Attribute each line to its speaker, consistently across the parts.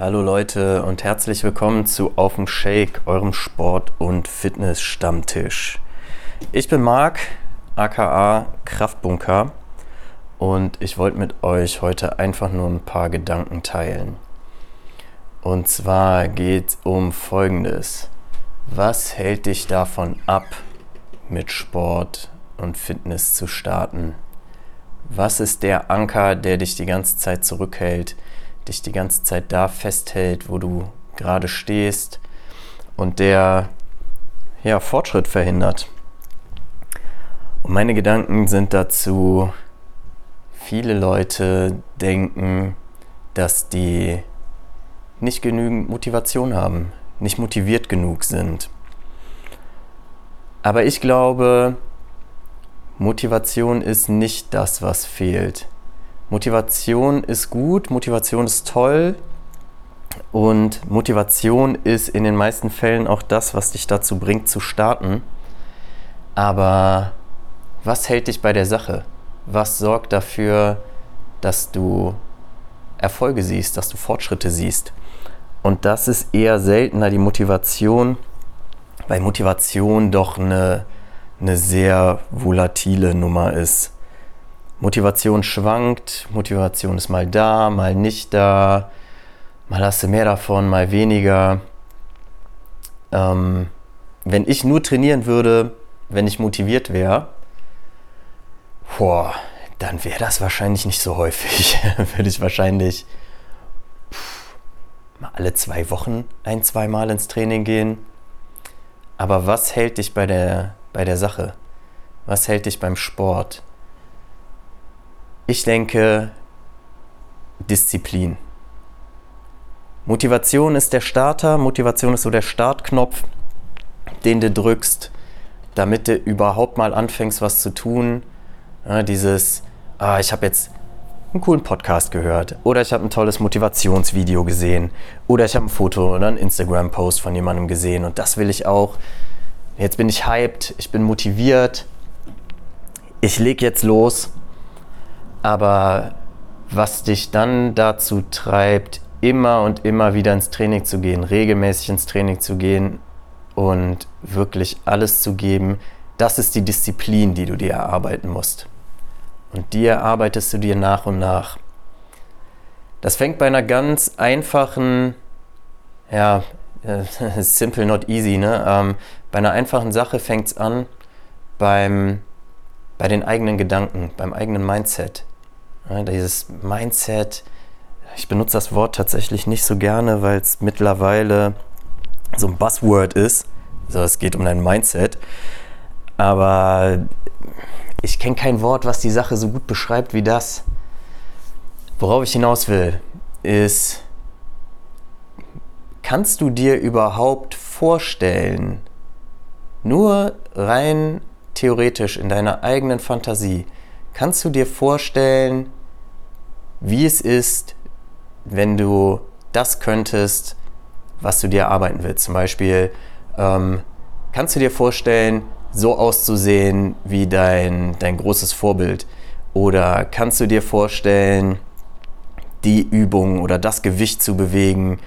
Speaker 1: Hallo Leute und herzlich willkommen zu Auf dem Shake, eurem Sport- und Fitness-Stammtisch. Ich bin Marc, aka Kraftbunker, und ich wollte mit euch heute einfach nur ein paar Gedanken teilen. Und zwar geht es um Folgendes. Was hält dich davon ab, mit Sport und Fitness zu starten? Was ist der Anker, der dich die ganze Zeit zurückhält? Dich die ganze Zeit da festhält, wo du gerade stehst und der ja, Fortschritt verhindert. Und meine Gedanken sind dazu, viele Leute denken, dass die nicht genügend Motivation haben, nicht motiviert genug sind. Aber ich glaube, Motivation ist nicht das, was fehlt. Motivation ist gut, Motivation ist toll und Motivation ist in den meisten Fällen auch das, was dich dazu bringt zu starten. Aber was hält dich bei der Sache? Was sorgt dafür, dass du Erfolge siehst, dass du Fortschritte siehst? Und das ist eher seltener die Motivation, weil Motivation doch eine, eine sehr volatile Nummer ist. Motivation schwankt, Motivation ist mal da, mal nicht da, mal hast du mehr davon, mal weniger. Ähm, wenn ich nur trainieren würde, wenn ich motiviert wäre, boah, dann wäre das wahrscheinlich nicht so häufig. würde ich wahrscheinlich pff, mal alle zwei Wochen ein, zwei Mal ins Training gehen. Aber was hält dich bei der, bei der Sache? Was hält dich beim Sport? Ich denke Disziplin. Motivation ist der Starter, Motivation ist so der Startknopf, den du drückst, damit du überhaupt mal anfängst, was zu tun. Ja, dieses, ah, ich habe jetzt einen coolen Podcast gehört oder ich habe ein tolles Motivationsvideo gesehen oder ich habe ein Foto oder einen Instagram-Post von jemandem gesehen und das will ich auch. Jetzt bin ich hyped, ich bin motiviert, ich leg jetzt los aber was dich dann dazu treibt, immer und immer wieder ins Training zu gehen, regelmäßig ins Training zu gehen und wirklich alles zu geben, das ist die Disziplin, die du dir erarbeiten musst. Und die erarbeitest du dir nach und nach. Das fängt bei einer ganz einfachen, ja, simple not easy, ne? Ähm, bei einer einfachen Sache fängt es an beim, bei den eigenen Gedanken, beim eigenen Mindset. Ja, dieses Mindset, ich benutze das Wort tatsächlich nicht so gerne, weil es mittlerweile so ein Buzzword ist. Also es geht um dein Mindset. Aber ich kenne kein Wort, was die Sache so gut beschreibt wie das. Worauf ich hinaus will, ist, kannst du dir überhaupt vorstellen, nur rein theoretisch in deiner eigenen Fantasie, kannst du dir vorstellen, wie es ist, wenn du das könntest, was du dir erarbeiten willst. Zum Beispiel, ähm, kannst du dir vorstellen, so auszusehen wie dein, dein großes Vorbild? Oder kannst du dir vorstellen, die Übung oder das Gewicht zu bewegen,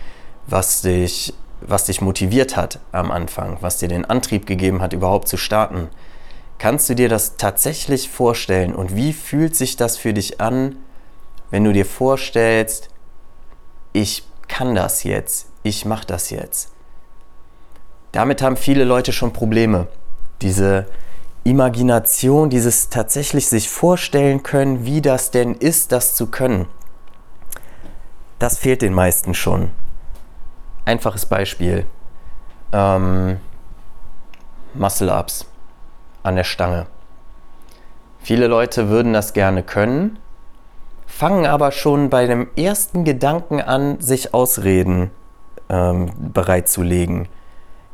Speaker 1: was dich, was dich motiviert hat am Anfang, was dir den Antrieb gegeben hat, überhaupt zu starten? Kannst du dir das tatsächlich vorstellen und wie fühlt sich das für dich an, wenn du dir vorstellst, ich kann das jetzt, ich mache das jetzt. Damit haben viele Leute schon Probleme. Diese Imagination, dieses tatsächlich sich vorstellen können, wie das denn ist, das zu können. Das fehlt den meisten schon. Einfaches Beispiel. Ähm, Muscle-Ups an der Stange. Viele Leute würden das gerne können, fangen aber schon bei dem ersten Gedanken an, sich Ausreden ähm, bereitzulegen.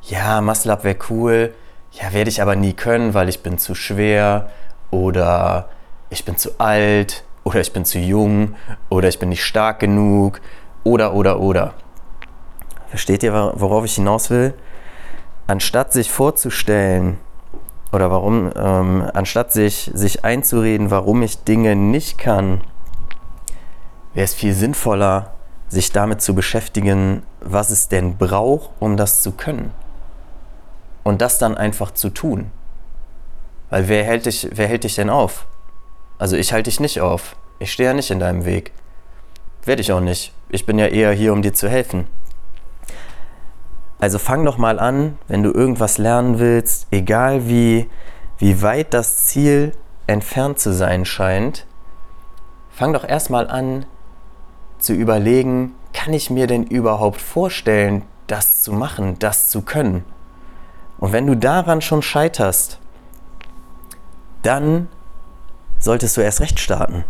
Speaker 1: Ja, Muscle Up wäre cool, ja, werde ich aber nie können, weil ich bin zu schwer oder ich bin zu alt oder ich bin zu jung oder ich bin nicht stark genug oder oder oder. Versteht ihr, worauf ich hinaus will? Anstatt sich vorzustellen, oder warum, ähm, anstatt sich, sich einzureden, warum ich Dinge nicht kann, wäre es viel sinnvoller, sich damit zu beschäftigen, was es denn braucht, um das zu können. Und das dann einfach zu tun. Weil wer hält dich, wer hält dich denn auf? Also ich halte dich nicht auf. Ich stehe ja nicht in deinem Weg. Werde ich auch nicht. Ich bin ja eher hier, um dir zu helfen. Also fang doch mal an, wenn du irgendwas lernen willst, egal wie, wie weit das Ziel entfernt zu sein scheint, fang doch erstmal an zu überlegen, kann ich mir denn überhaupt vorstellen, das zu machen, das zu können? Und wenn du daran schon scheiterst, dann solltest du erst recht starten.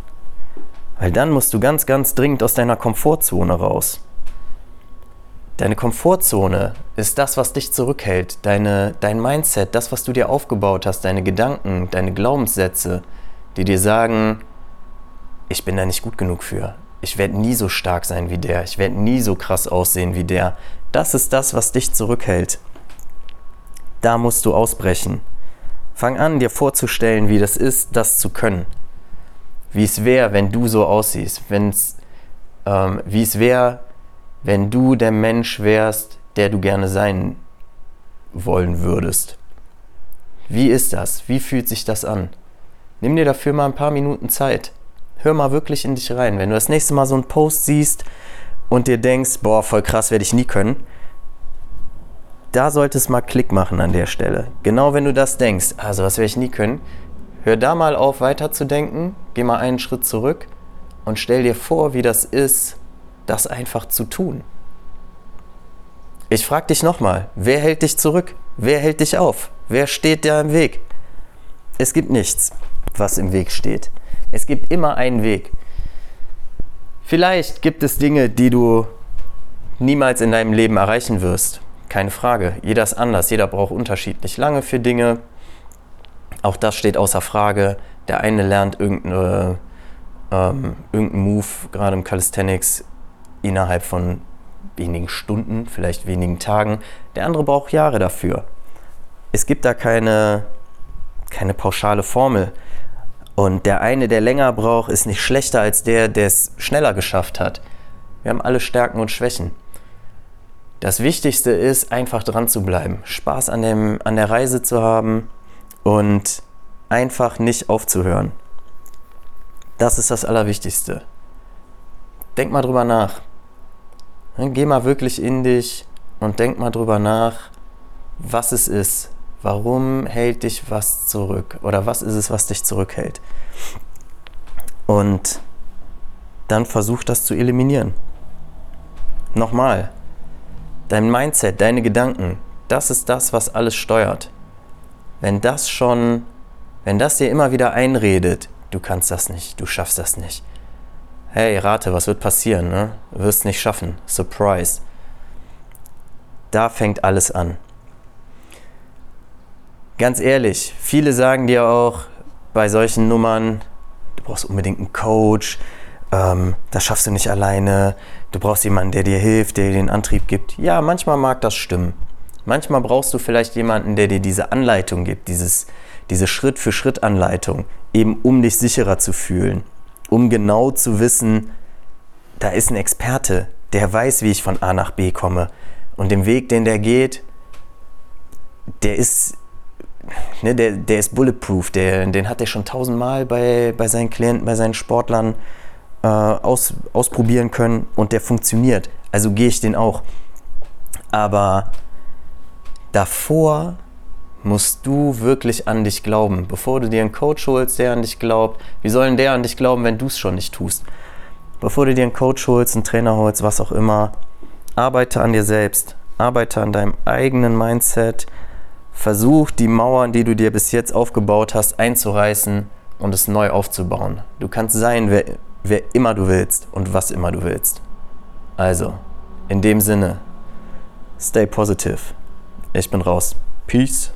Speaker 1: Weil dann musst du ganz, ganz dringend aus deiner Komfortzone raus. Deine Komfortzone ist das, was dich zurückhält. Deine, dein Mindset, das, was du dir aufgebaut hast, deine Gedanken, deine Glaubenssätze, die dir sagen, ich bin da nicht gut genug für. Ich werde nie so stark sein wie der. Ich werde nie so krass aussehen wie der. Das ist das, was dich zurückhält. Da musst du ausbrechen. Fang an, dir vorzustellen, wie das ist, das zu können. Wie es wäre, wenn du so aussiehst. Wenn's, ähm, wie es wäre, wenn du der Mensch wärst, der du gerne sein wollen würdest. Wie ist das? Wie fühlt sich das an? Nimm dir dafür mal ein paar Minuten Zeit. Hör mal wirklich in dich rein. Wenn du das nächste Mal so einen Post siehst und dir denkst, boah, voll krass, werde ich nie können, da sollte es mal Klick machen an der Stelle. Genau wenn du das denkst, also was werde ich nie können, hör da mal auf weiterzudenken, geh mal einen Schritt zurück und stell dir vor, wie das ist, das einfach zu tun. Ich frage dich nochmal, wer hält dich zurück? Wer hält dich auf? Wer steht dir im Weg? Es gibt nichts, was im Weg steht. Es gibt immer einen Weg. Vielleicht gibt es Dinge, die du niemals in deinem Leben erreichen wirst. Keine Frage. Jeder ist anders. Jeder braucht unterschiedlich lange für Dinge. Auch das steht außer Frage. Der eine lernt irgendeine, ähm, irgendeinen Move, gerade im Calisthenics, innerhalb von wenigen Stunden, vielleicht wenigen Tagen. Der andere braucht Jahre dafür. Es gibt da keine, keine pauschale Formel. Und der eine, der länger braucht, ist nicht schlechter als der, der es schneller geschafft hat. Wir haben alle Stärken und Schwächen. Das Wichtigste ist, einfach dran zu bleiben, Spaß an, dem, an der Reise zu haben und einfach nicht aufzuhören. Das ist das Allerwichtigste. Denk mal drüber nach. Geh mal wirklich in dich und denk mal drüber nach, was es ist. Warum hält dich was zurück? Oder was ist es, was dich zurückhält? Und dann versuch das zu eliminieren. Nochmal, dein Mindset, deine Gedanken, das ist das, was alles steuert. Wenn das schon, wenn das dir immer wieder einredet, du kannst das nicht, du schaffst das nicht. Hey, rate, was wird passieren? Ne? Wirst nicht schaffen. Surprise. Da fängt alles an. Ganz ehrlich, viele sagen dir auch bei solchen Nummern, du brauchst unbedingt einen Coach, ähm, das schaffst du nicht alleine, du brauchst jemanden, der dir hilft, der dir den Antrieb gibt. Ja, manchmal mag das stimmen. Manchmal brauchst du vielleicht jemanden, der dir diese Anleitung gibt, dieses, diese Schritt-für-Schritt-Anleitung, eben um dich sicherer zu fühlen, um genau zu wissen, da ist ein Experte, der weiß, wie ich von A nach B komme. Und den Weg, den der geht, der ist, ne, der, der ist bulletproof, der, den hat er schon tausendmal bei, bei seinen Klienten, bei seinen Sportlern äh, aus, ausprobieren können und der funktioniert. Also gehe ich den auch. Aber davor musst du wirklich an dich glauben. Bevor du dir einen Coach holst, der an dich glaubt, wie soll denn der an dich glauben, wenn du es schon nicht tust? Bevor du dir einen Coach holst, einen Trainer holst, was auch immer, arbeite an dir selbst. Arbeite an deinem eigenen Mindset. Versuch, die Mauern, die du dir bis jetzt aufgebaut hast, einzureißen und es neu aufzubauen. Du kannst sein, wer, wer immer du willst und was immer du willst. Also, in dem Sinne, stay positive. Ich bin raus. Peace.